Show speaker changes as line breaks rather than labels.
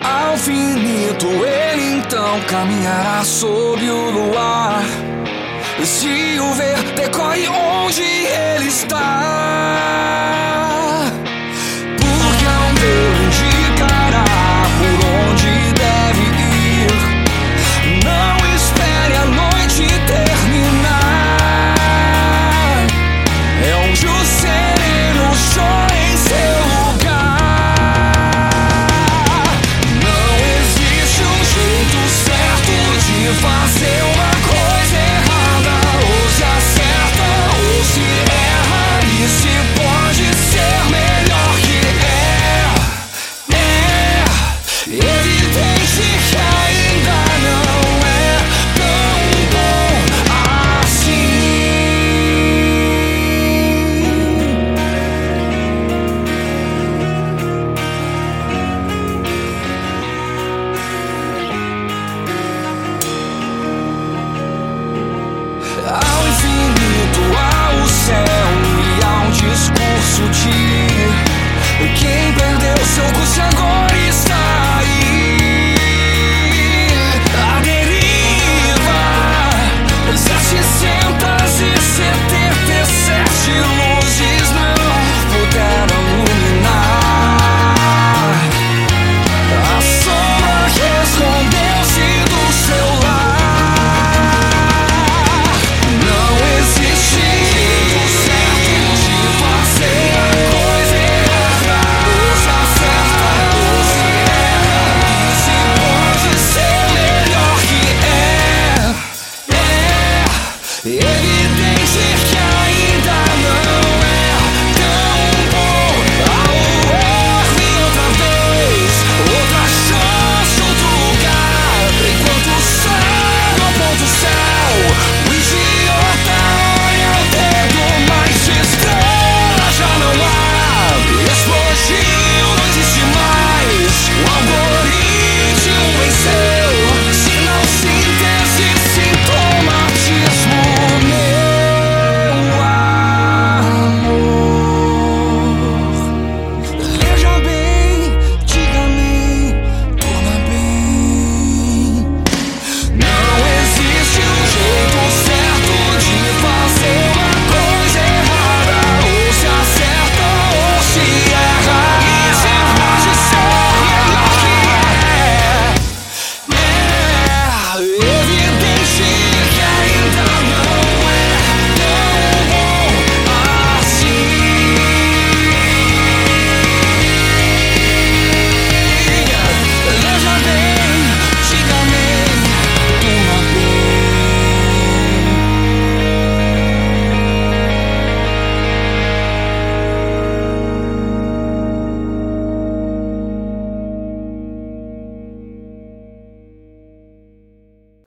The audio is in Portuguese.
ao infinito ele então caminhará sob o luar. Se o ver, decorre onde ele está. Ele